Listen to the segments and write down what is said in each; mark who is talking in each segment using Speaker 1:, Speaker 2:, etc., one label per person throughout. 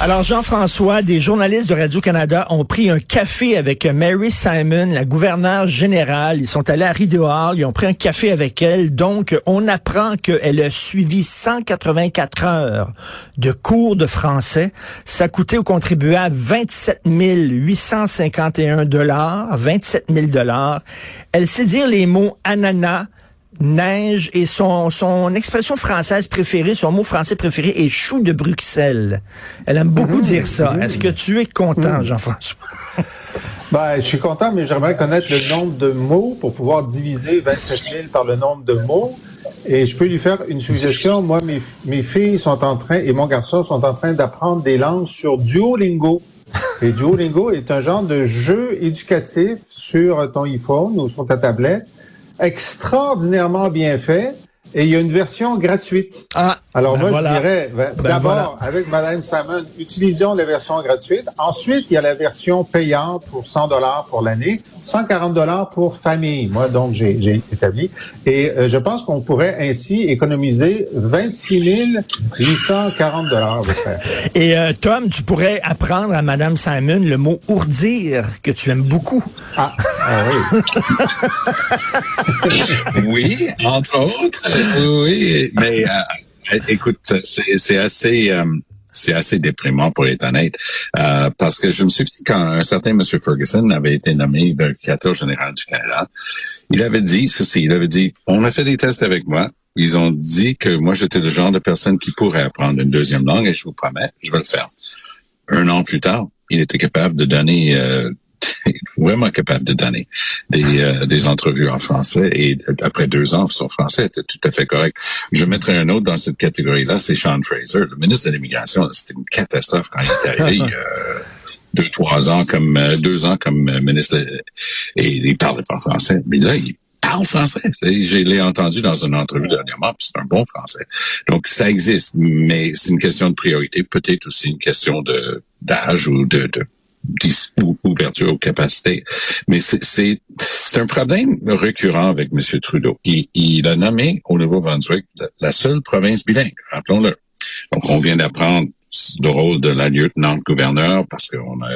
Speaker 1: Alors, Jean-François, des journalistes de Radio-Canada ont pris un café avec Mary Simon, la gouverneure générale. Ils sont allés à Rideau Hall, ils ont pris un café avec elle. Donc, on apprend qu'elle a suivi 184 heures de cours de français. Ça coûté aux contribuables 27 851 dollars, 27 000 dollars. Elle sait dire les mots ananas, neige et son, son expression française préférée, son mot français préféré est chou de Bruxelles. Elle aime beaucoup dire ça. Est-ce que tu es content, Jean-François?
Speaker 2: Ben, je suis content, mais j'aimerais connaître le nombre de mots pour pouvoir diviser 27 000 par le nombre de mots. Et je peux lui faire une suggestion. Moi, mes, mes filles sont en train, et mon garçon sont en train d'apprendre des langues sur Duolingo. Et Duolingo est un genre de jeu éducatif sur ton iPhone ou sur ta tablette extraordinairement bien fait. Et il y a une version gratuite.
Speaker 1: Ah,
Speaker 2: Alors
Speaker 1: ben
Speaker 2: moi,
Speaker 1: voilà.
Speaker 2: je dirais, ben,
Speaker 1: Ben
Speaker 2: d'abord,
Speaker 1: voilà.
Speaker 2: avec Madame Salmon, utilisons la version gratuite. Ensuite, il y a la version payante pour 100 dollars pour l'année, 140 dollars pour famille. Moi, donc, j'ai établi. Et euh, je pense qu'on pourrait ainsi économiser 26 840 dollars.
Speaker 1: Et euh, Tom, tu pourrais apprendre à Madame Simon le mot ourdir, que tu aimes beaucoup.
Speaker 2: Ah, ah oui.
Speaker 3: Oui, entre autres. Euh, Oui, mais euh, écoute, c'est c'est assez. euh, c'est assez déprimant pour être honnête, euh, parce que je me souviens quand un certain M. Ferguson avait été nommé vérificateur général du Canada, il avait dit, ceci, il avait dit, on a fait des tests avec moi, ils ont dit que moi j'étais le genre de personne qui pourrait apprendre une deuxième langue et je vous promets, je vais le faire. Un an plus tard, il était capable de donner euh, vraiment capable de donner des, euh, des entrevues en français et après deux ans, son français était tout à fait correct. Je mettrai un autre dans cette catégorie-là, c'est Sean Fraser, le ministre de l'Immigration. C'était une catastrophe quand il est arrivé. euh, deux, trois ans comme euh, deux ans comme euh, ministre et il parlait pas français. Mais là, il parle français. Je l'ai entendu dans une entrevue dernièrement, puis c'est un bon français. Donc ça existe, mais c'est une question de priorité, peut-être aussi une question de d'âge ou de, de ouverture aux capacités. Mais c'est un problème récurrent avec M. Trudeau. Il, il a nommé au Nouveau-Brunswick la- seule province bilingue, rappelons-le. Donc, on vient d'apprendre le rôle de la lieutenant-gouverneur parce qu'on a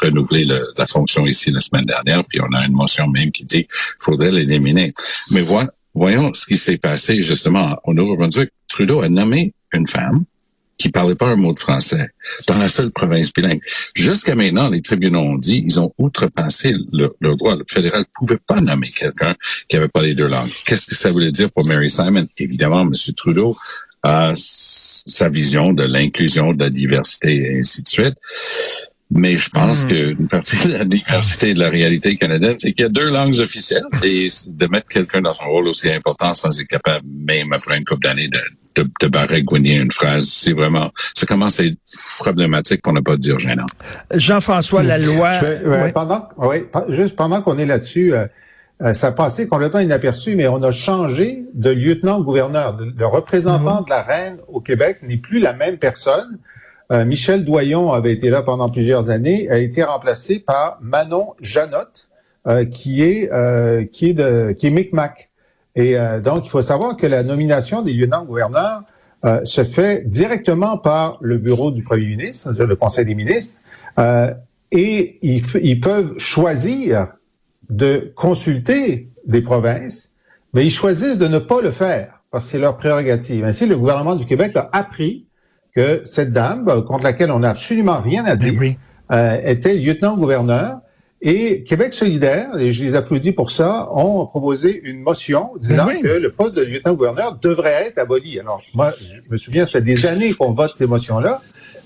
Speaker 3: renouvelé la fonction ici la semaine dernière, puis on a une motion même qui dit qu'il faudrait l'éliminer. Mais voi- voyons ce qui s'est passé justement au Nouveau-Brunswick. Trudeau a nommé une femme qui parlait pas un mot de français dans la seule province bilingue. Jusqu'à maintenant, les tribunaux ont dit ils ont outrepassé le- droit. Le fédéral ne pouvait pas nommer quelqu'un qui avait pas les deux langues. Qu'est-ce que ça voulait dire pour Mary Simon? Évidemment, M. Trudeau a sa vision de l'inclusion, de la diversité et ainsi de suite. Mais je pense
Speaker 1: Hmm.
Speaker 3: qu'une partie de la diversité de la réalité canadienne, c'est qu'il y a deux langues officielles et de mettre quelqu'un dans un rôle aussi important sans être capable, même après une couple d'années, de, de, de baragouiner une phrase, c'est vraiment, ça commence à être problématique pour ne pas dire gênant.
Speaker 1: Jean-François, la loi...
Speaker 2: Je Ouais. Pendant, oui, juste pendant qu'on est là-dessus, euh, euh, ça a passé complètement inaperçu, mais on a changé de lieutenant-gouverneur. Le, le représentant de la reine au Québec n'est plus la même personne. Euh, Michel Doyon avait été là pendant plusieurs années, a été remplacé par Manon Janotte, euh, qui est euh, qui est de qui est Micmac. Et euh, donc, il faut savoir que la nomination des lieutenants-gouverneurs euh, se fait directement par le bureau du premier ministre, le Conseil des ministres, et ils, ils peuvent choisir de consulter des provinces, mais ils choisissent de ne pas le faire parce que c'est leur prérogative. Ainsi, le gouvernement du Québec a appris que cette dame, euh, contre laquelle on n'a absolument rien à dire,
Speaker 1: Ben oui.
Speaker 2: euh, était lieutenant-gouverneur Et Québec solidaire, et je les applaudis pour ça, ont proposé une motion disant
Speaker 1: oui.
Speaker 2: que le poste de lieutenant-gouverneur devrait être aboli. Alors, moi, je me souviens, ça fait des années qu'on vote ces motions-là,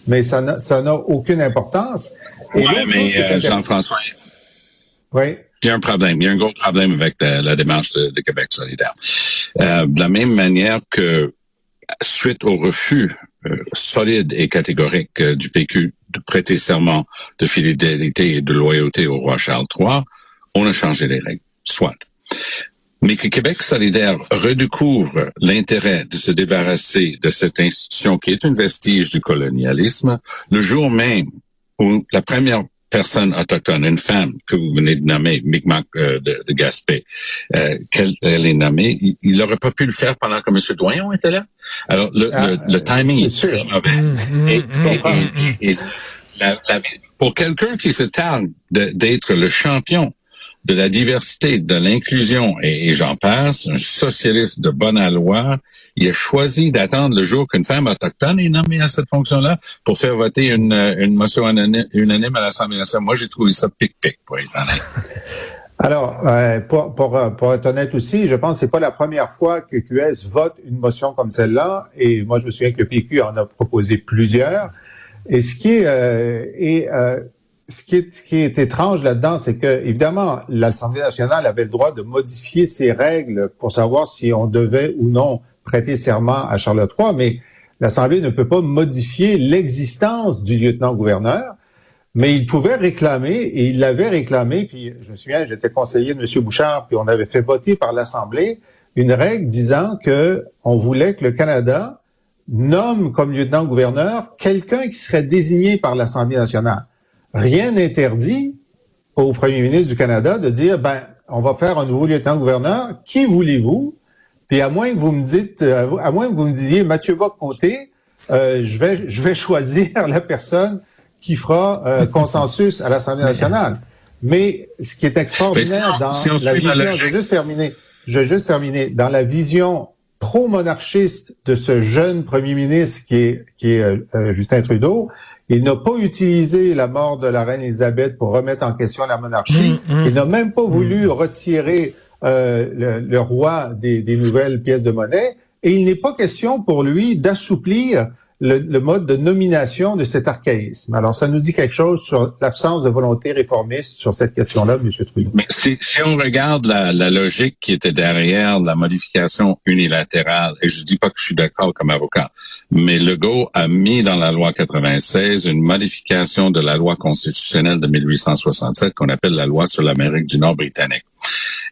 Speaker 2: mais ça n'a, ça n'a aucune importance. Et
Speaker 3: Ouais,
Speaker 2: l'autre chose
Speaker 3: mais euh, Jean-François,
Speaker 2: Oui.
Speaker 3: il y a un problème. Il y a un gros problème avec la, la démarche de, de Québec solidaire. Euh, de la même manière que suite au refus solide et catégorique euh, du PQ de prêter serment de fidélité et de loyauté au roi Charles III, on a changé les règles. Soit. Mais que Québec solidaire redécouvre l'intérêt de se débarrasser de cette institution qui est un vestige du colonialisme le jour même où la première personne autochtone, une femme que vous venez de nommer, Mi'kmaq euh, de, de Gaspé, euh, qu'elle elle est nommée, il- il n'aurait pas pu le faire pendant que M. Doyon était là. Alors, le,
Speaker 2: Ah,
Speaker 3: le, le timing est
Speaker 2: sûr.
Speaker 3: mauvais. Et, et- et- et la- la- pour quelqu'un qui se targue d'être le champion de la diversité, de l'inclusion, et, et j'en passe, un socialiste de bonne aloi, il a choisi d'attendre le jour qu'une femme autochtone est nommée à cette fonction-là pour faire voter une, une motion unani- unanime à l'Assemblée nationale. Moi, j'ai trouvé ça pic-pic, pour être honnête.
Speaker 2: Alors, euh, pour, pour, euh, pour être honnête aussi, je pense que c'est pas la première fois que QS vote une motion comme celle-là. Et moi, je me souviens que le PQ en a proposé plusieurs. Et ce qui est, euh, et, euh, ce qui est, étrange là-dedans, c'est que, évidemment, l'Assemblée nationale avait le droit de modifier ses règles pour savoir si on devait ou non prêter serment à Charles III, mais l'Assemblée ne peut pas modifier l'existence du lieutenant-gouverneur. Mais il pouvait réclamer, et il l'avait réclamé, puis je me souviens, j'étais conseiller de M. Bouchard, puis on avait fait voter par l'Assemblée une règle disant que on voulait que le Canada nomme comme lieutenant-gouverneur quelqu'un qui serait désigné par l'Assemblée nationale. Rien n'interdit au premier ministre du Canada de dire, ben, on va faire un nouveau lieutenant-gouverneur, qui voulez-vous? Puis à moins que vous me dites, euh, à moins que vous me disiez, Mathieu Bock-Côté, euh, je vais, je vais choisir la personne qui fera euh, consensus à l'Assemblée nationale. Mais ce qui est extraordinaire dans
Speaker 3: si
Speaker 2: la vision, je vais juste terminer, je vais juste terminer, dans la vision pro-monarchiste de ce jeune premier ministre qui est, qui est euh, Justin Trudeau, il n'a pas utilisé la mort de la reine Elisabeth pour remettre en question la monarchie.
Speaker 1: Mm, mm.
Speaker 2: Il n'a même pas voulu retirer euh, le, le roi des, des nouvelles pièces de monnaie. Et il n'est pas question pour lui d'assouplir le, le mode de nomination de cet archaïsme. Alors, ça nous dit quelque chose sur l'absence de volonté réformiste sur cette question-là, M. Trudeau.
Speaker 3: Mais si, si on regarde la, la logique qui était derrière la modification unilatérale, et je dis pas que je suis d'accord comme avocat, mais Legault a mis dans la loi 96 une modification de la loi constitutionnelle de 1867 qu'on appelle la loi sur l'Amérique du Nord britannique.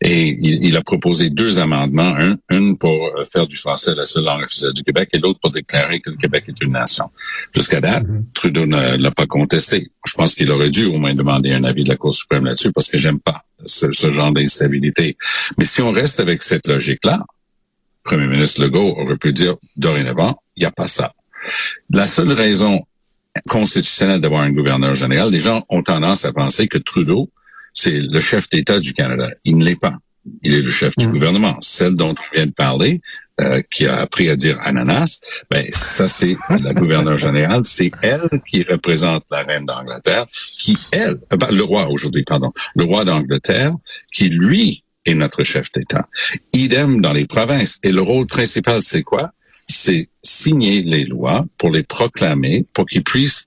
Speaker 3: Et il, il a proposé deux amendements, un, une pour euh, faire du français la seule langue officielle du Québec et l'autre pour déclarer que le Québec est une nation. Jusqu'à date, Trudeau ne l'a pas contesté. Je pense qu'il aurait dû au moins demander un avis de la Cour suprême là-dessus parce que j'aime pas ce, ce genre d'instabilité. Mais si on reste avec cette logique-là, le Premier ministre Legault aurait pu dire dorénavant, il n'y a pas ça. La seule raison constitutionnelle d'avoir un gouverneur général, les gens ont tendance à penser que Trudeau, c'est le chef d'État du Canada. Il ne l'est pas. Il est le chef du
Speaker 2: Mm.
Speaker 3: gouvernement. Celle dont on vient de parler, euh, qui a appris à dire ananas, ben ça c'est la gouverneure générale, c'est elle qui représente la reine d'Angleterre, qui elle, euh, ben, le roi aujourd'hui, pardon, le roi d'Angleterre, qui lui est notre chef d'État. Idem dans les provinces. Et le rôle principal, c'est quoi? C'est signer les lois pour les proclamer, pour qu'ils puissent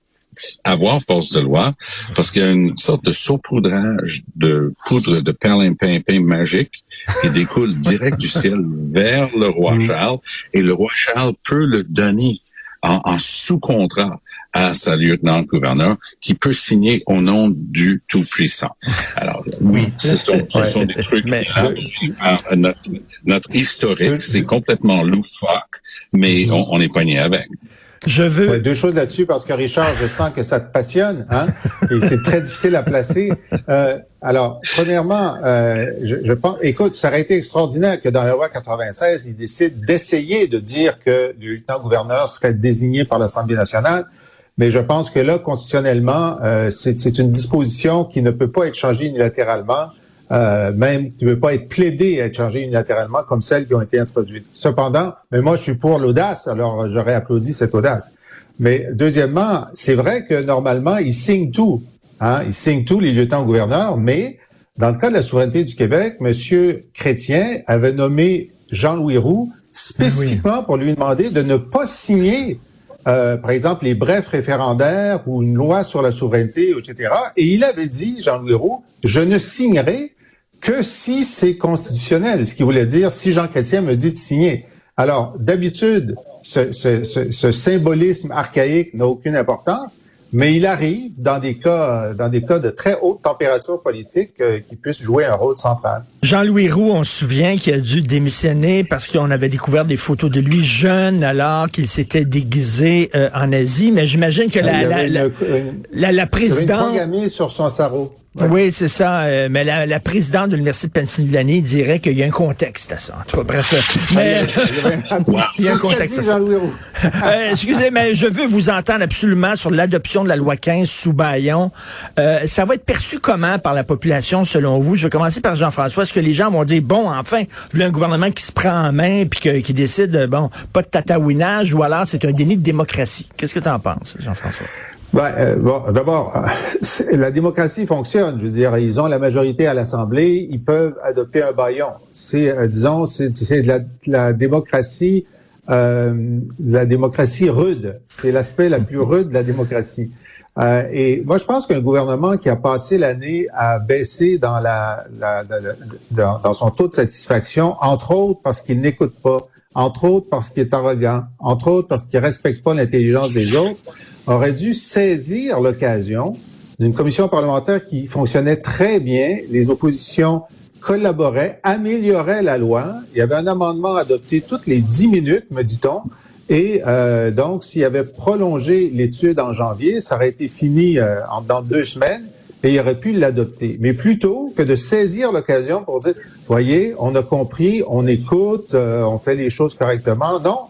Speaker 3: avoir force de loi, parce qu'il y a une sorte de saupoudrage de poudre de perlimpinpin magique qui découle direct du ciel vers le roi
Speaker 2: Mm.
Speaker 3: Charles, et le roi Charles peut le donner en, en sous-contrat à sa lieutenant-gouverneur qui peut signer au nom du Tout-Puissant. Alors, oui, ce sont, ce sont des trucs
Speaker 1: Mais-
Speaker 3: notre historique, c'est complètement loufoque, mais on, on est poigné avec.
Speaker 1: Je veux.
Speaker 2: Deux choses là-dessus, parce que Richard, je sens que ça te passionne, hein, et c'est très difficile à placer. Euh, alors, premièrement, euh, je, je pense, écoute, ça aurait été extraordinaire que dans la loi 96, ils décident d'essayer de dire que le lieutenant-gouverneur serait désigné par l'Assemblée nationale, mais je pense que là, constitutionnellement, euh, c'est une disposition qui ne peut pas être changée unilatéralement, euh, même qui ne peut pas être plaidée à être changée unilatéralement comme celles qui ont été introduites. Cependant, mais moi, je suis pour l'audace, alors j'aurais applaudi cette audace. Mais deuxièmement, c'est vrai que normalement, ils signent tout. Hein, il signe tous les lieutenants-gouverneurs, mais dans le cas de la souveraineté du Québec, M. Chrétien avait nommé Jean-Louis Roux spécifiquement pour lui demander de ne pas signer, euh, par exemple, les brefs référendaires ou une loi sur la souveraineté, etc. Et il avait dit, Jean-Louis Roux, je ne signerai que si c'est constitutionnel, ce qui voulait dire si Jean Chrétien me dit de signer. Alors, d'habitude, ce, ce, ce, ce, symbolisme archaïque n'a aucune importance, mais il arrive dans des cas, dans des cas de très haute température politique euh, qu'il puisse jouer un rôle central.
Speaker 1: Jean-Louis Roux, on se souvient qu'il a dû démissionner parce qu'on avait découvert des photos de lui jeune alors qu'il s'était déguisé euh, en Asie. Mais j'imagine que la, la, la, la, la, présidente...
Speaker 2: sur son sarrau.
Speaker 1: Oui, c'est ça. Euh, mais la, la, présidente de l'Université de Pennsylvanie dirait qu'il y a un contexte à ça. En tout cas, bref. Mais... il y a un contexte à ça. euh, excusez, mais je veux vous entendre absolument sur l'adoption de la loi 15 sous Bayon. Euh, ça va être perçu comment par la population, selon vous? Je vais commencer par Jean-François. Est-ce que les gens vont dire, bon, enfin, vous un gouvernement qui se prend en main puis qui décide, bon, pas de tatouinage ou alors c'est un déni de démocratie? Qu'est-ce que tu en penses, Jean-François?
Speaker 2: Ben, euh, bon, d'abord, la démocratie fonctionne. Je veux dire, ils ont la majorité à l'Assemblée, ils peuvent adopter un baillon. C'est, euh, disons, c'est, de la, démocratie, euh, la démocratie rude. C'est l'aspect la plus rude de la démocratie. Euh, et moi, je pense qu'un gouvernement qui a passé l'année à baisser dans la, la, dans son taux de satisfaction, entre autres parce qu'il n'écoute pas, entre autres parce qu'il est arrogant, entre autres parce qu'il respecte pas l'intelligence des autres aurait dû saisir l'occasion d'une commission parlementaire qui fonctionnait très bien. Les oppositions collaboraient, amélioraient la loi. Il y avait un amendement adopté toutes les dix minutes, me dit-on. Et euh, donc, s'il avait prolongé l'étude en janvier, ça aurait été fini euh, dans deux semaines et il aurait pu l'adopter. Mais plutôt que de saisir l'occasion pour dire, voyez, on a compris, on écoute, euh, on fait les choses correctement. Non,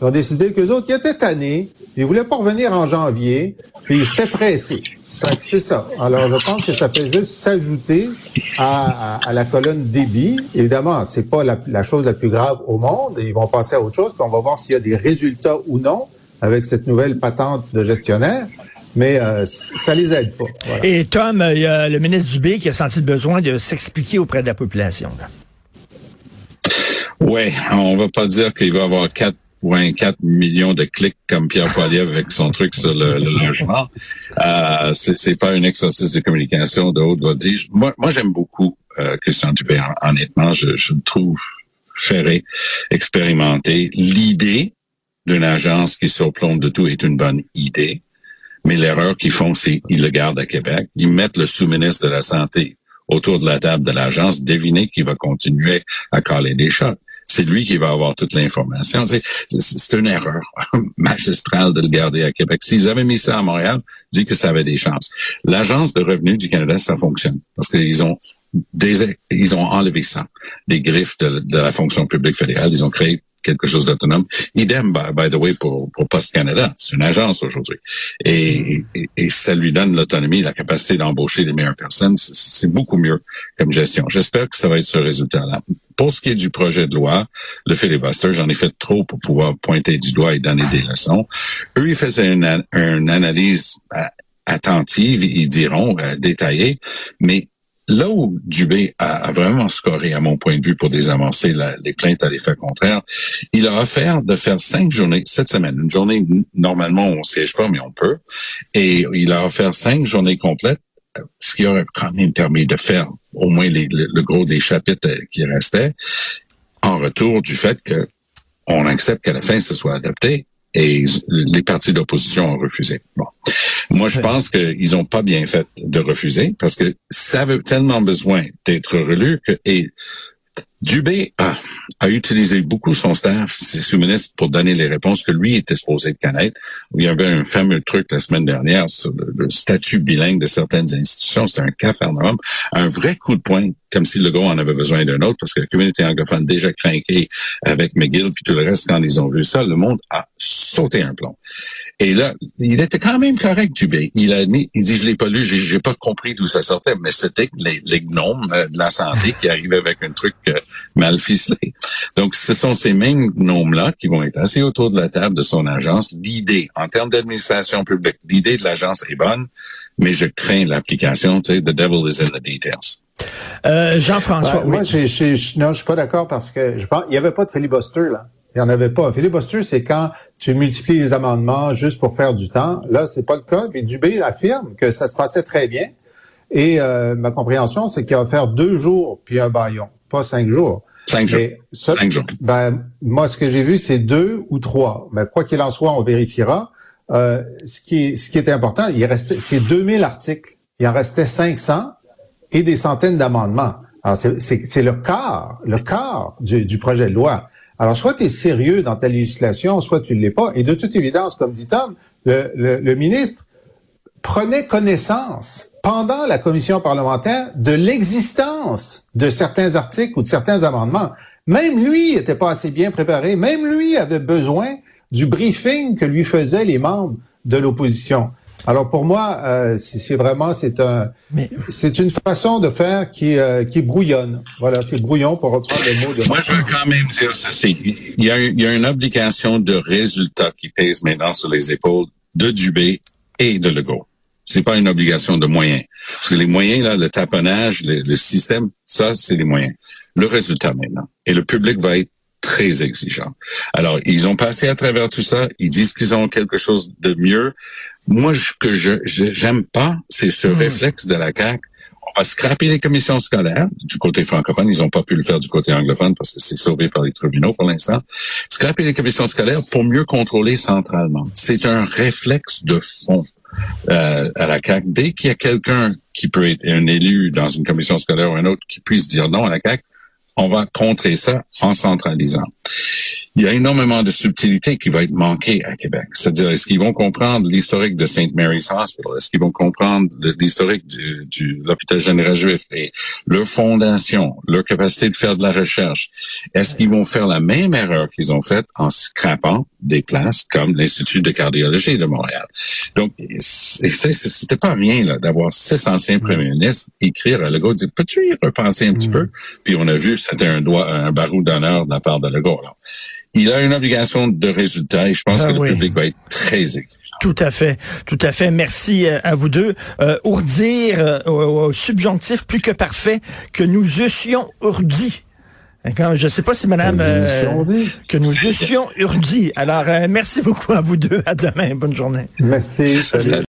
Speaker 2: ils ont décidé qu'eux autres, ils étaient tannés, ils voulaient pas revenir en janvier, puis ils étaient pressés. C'est ça. Alors, je pense que ça juste s'ajouter à, à, la colonne débit. Évidemment, c'est pas la, la, chose la plus grave au monde. Ils vont passer à autre chose, puis on va voir s'il y a des résultats ou non avec cette nouvelle patente de gestionnaire mais euh, ça les aide pas. Voilà.
Speaker 1: Et Tom, il y a le ministre Dubé qui a senti le besoin de s'expliquer auprès de la population.
Speaker 3: Oui, on va pas dire qu'il va y avoir quatre 4 millions de clics comme Pierre Poilievre avec son truc sur le, le logement. Euh, c'est pas un exercice de communication de haute voltige. Moi, moi j'aime beaucoup euh, Christian Dubé. Honnêtement, je, je le trouve ferré, expérimenté. L'idée d'une agence qui surplombe de tout est une bonne idée. Mais l'erreur qu'ils font, c'est qu'ils le gardent à Québec. Ils mettent le sous-ministre de la Santé autour de la table de l'agence, deviner qu'il va continuer à caler des shots c'est lui qui va avoir toute l'information. C'est une erreur magistrale de le garder à Québec. S'ils avaient mis ça à Montréal, dis que ça avait des chances. L'Agence de revenus du Canada, ça fonctionne parce qu'ils ont des, ils ont enlevé ça des griffes de, de la fonction publique fédérale. Ils ont créé quelque chose d'autonome. Idem, by, by, the way, pour, pour Post Canada. C'est une agence aujourd'hui. Et, et, et, ça lui donne l'autonomie, la capacité d'embaucher les meilleures personnes. C'est beaucoup mieux comme gestion. J'espère que ça va être ce résultat-là. Pour ce qui est du projet de loi, le filibuster, j'en ai fait trop pour pouvoir pointer du doigt et donner des leçons. Eux, ils faisaient une, une analyse euh, attentive, ils diront, euh, détaillée, mais Là où Dubé a, vraiment scoré, à mon point de vue, pour désamorcer les plaintes à l'effet contraire, il a offert de faire cinq journées cette semaine. Une journée, normalement, on ne siège pas, mais on peut. Et il a offert cinq journées complètes, ce qui aurait quand même permis de faire au moins le, gros des chapitres qui restaient, en retour du fait que on accepte qu'à la fin, ce soit adopté et les partis d'opposition ont refusé. Bon. Moi, je pense qu'ils n'ont pas bien fait de refuser parce que ça avait tellement besoin d'être relu que, et Dubé a, a, utilisé beaucoup son staff, ses sous-ministres, pour donner les réponses que lui était supposé connaître. Il y avait un fameux truc la semaine dernière sur le, statut bilingue de certaines institutions. C'était un cafarnaum, un vrai coup de poing, comme si le gars en avait besoin d'un autre, parce que la communauté anglophone déjà craqué avec McGill, puis tout le reste, quand ils ont vu ça, le monde a sauté un plomb. Et là, il était quand même correct, Dubé. Il a admis, il dit, je l'ai pas lu, j'ai, j'ai pas compris d'où ça sortait, mais c'était les, les gnomes euh, de la santé qui arrivaient avec un truc euh, mal ficelé. Donc, ce sont ces mêmes gnomes-là qui vont être assis autour de la table de son agence. L'idée, en termes d'administration publique, l'idée de l'agence est bonne, mais je crains l'application. Tu sais, the devil is in the details.
Speaker 1: Euh, Jean-François, oui.
Speaker 2: Moi, j'ai- j'ai- je- non, je suis pas d'accord parce que je pense il y avait pas de filibuster là. Il y en avait pas. Un filibuster, c'est quand tu multiplies les amendements juste pour faire du temps. Là, c'est pas le cas. Puis Dubé affirme que ça se passait très bien. Et euh, ma compréhension, c'est qu'il va faire deux jours puis un baillon, pas cinq jours.
Speaker 3: Cinq jours. Cinq jours.
Speaker 2: Ben, moi, ce que j'ai vu, c'est deux ou trois. Mais quoi qu'il en soit, on vérifiera. Euh, ce qui est, ce qui est important, il restait, c'est 2000 articles. Il en restait 500 et des centaines d'amendements. Alors, c'est- c'est c'est le quart, le quart du, du projet de loi. Alors, soit tu es sérieux dans ta législation, soit tu ne l'es pas. Et de toute évidence, comme dit Tom, le, le, le ministre prenait connaissance pendant la commission parlementaire de l'existence de certains articles ou de certains amendements. Même lui n'était pas assez bien préparé. Même lui avait besoin du briefing que lui faisaient les membres de l'opposition. Alors pour moi, euh, c'est vraiment c'est un
Speaker 1: Mais-
Speaker 2: c'est une façon de faire qui euh, qui brouillonne. Voilà, c'est brouillon pour reprendre le mot de
Speaker 3: Moi, je veux quand même dire ceci. Il y a, il y a une obligation de résultat qui pèse maintenant sur les épaules de Dubé et de Legault. C'est pas une obligation de moyens. Parce que les moyens, là, le taponnage, le, le système, ça, c'est les moyens. Le résultat maintenant. Et le public va être très exigeant. Alors, ils ont passé à travers tout ça. Ils disent qu'ils ont quelque chose de mieux. Moi, ce que je j'aime pas, c'est ce réflexe de la CAQ. On va scraper les commissions scolaires. Du côté francophone, ils n'ont pas pu le faire du côté anglophone parce que c'est sauvé par les tribunaux pour l'instant. Scraper les commissions scolaires pour mieux contrôler centralement. C'est un réflexe de fond euh, à la CAQ. Dès qu'il y a quelqu'un qui peut être un élu dans une commission scolaire ou un autre qui puisse dire non à la CAQ, on va contrer ça en centralisant. Il y a énormément de subtilité qui va être manquée à Québec. C'est-à-dire, est-ce qu'ils vont comprendre l'historique de St. Mary's Hospital? Est-ce qu'ils vont comprendre l'historique du, du l'hôpital général juif et leur fondation, leur capacité de faire de la recherche? Est-ce qu'ils vont faire la même erreur qu'ils ont faite en scrapant des places comme l'Institut de cardiologie de Montréal? Donc, c'était pas rien là d'avoir six anciens premiers ministres écrire à Legault, dire, peux-tu y repenser un petit peu? Puis on a vu, c'était un doigt, un barreau d'honneur de la part de Legault. Il a une obligation de résultat et je pense
Speaker 1: Ah
Speaker 3: que
Speaker 1: oui.
Speaker 3: le public va être très exigeant.
Speaker 1: Tout à fait, tout à fait. Merci euh, à vous deux. Euh, ourdir euh, au, au subjonctif plus que parfait que nous eussions ourdi. Je ne sais pas si Madame
Speaker 2: Que nous
Speaker 1: euh,
Speaker 2: eussions dit.
Speaker 1: que nous eussions urdi. Alors euh, merci beaucoup à vous deux. À demain. Bonne journée.
Speaker 2: Merci. Salut.